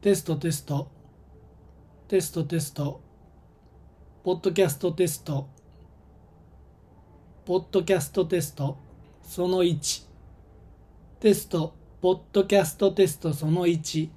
テストテスト。テストテスト。ポッドキャストテスト。ポッドキャストテスト。その1テスト。ポッドキャストテストその1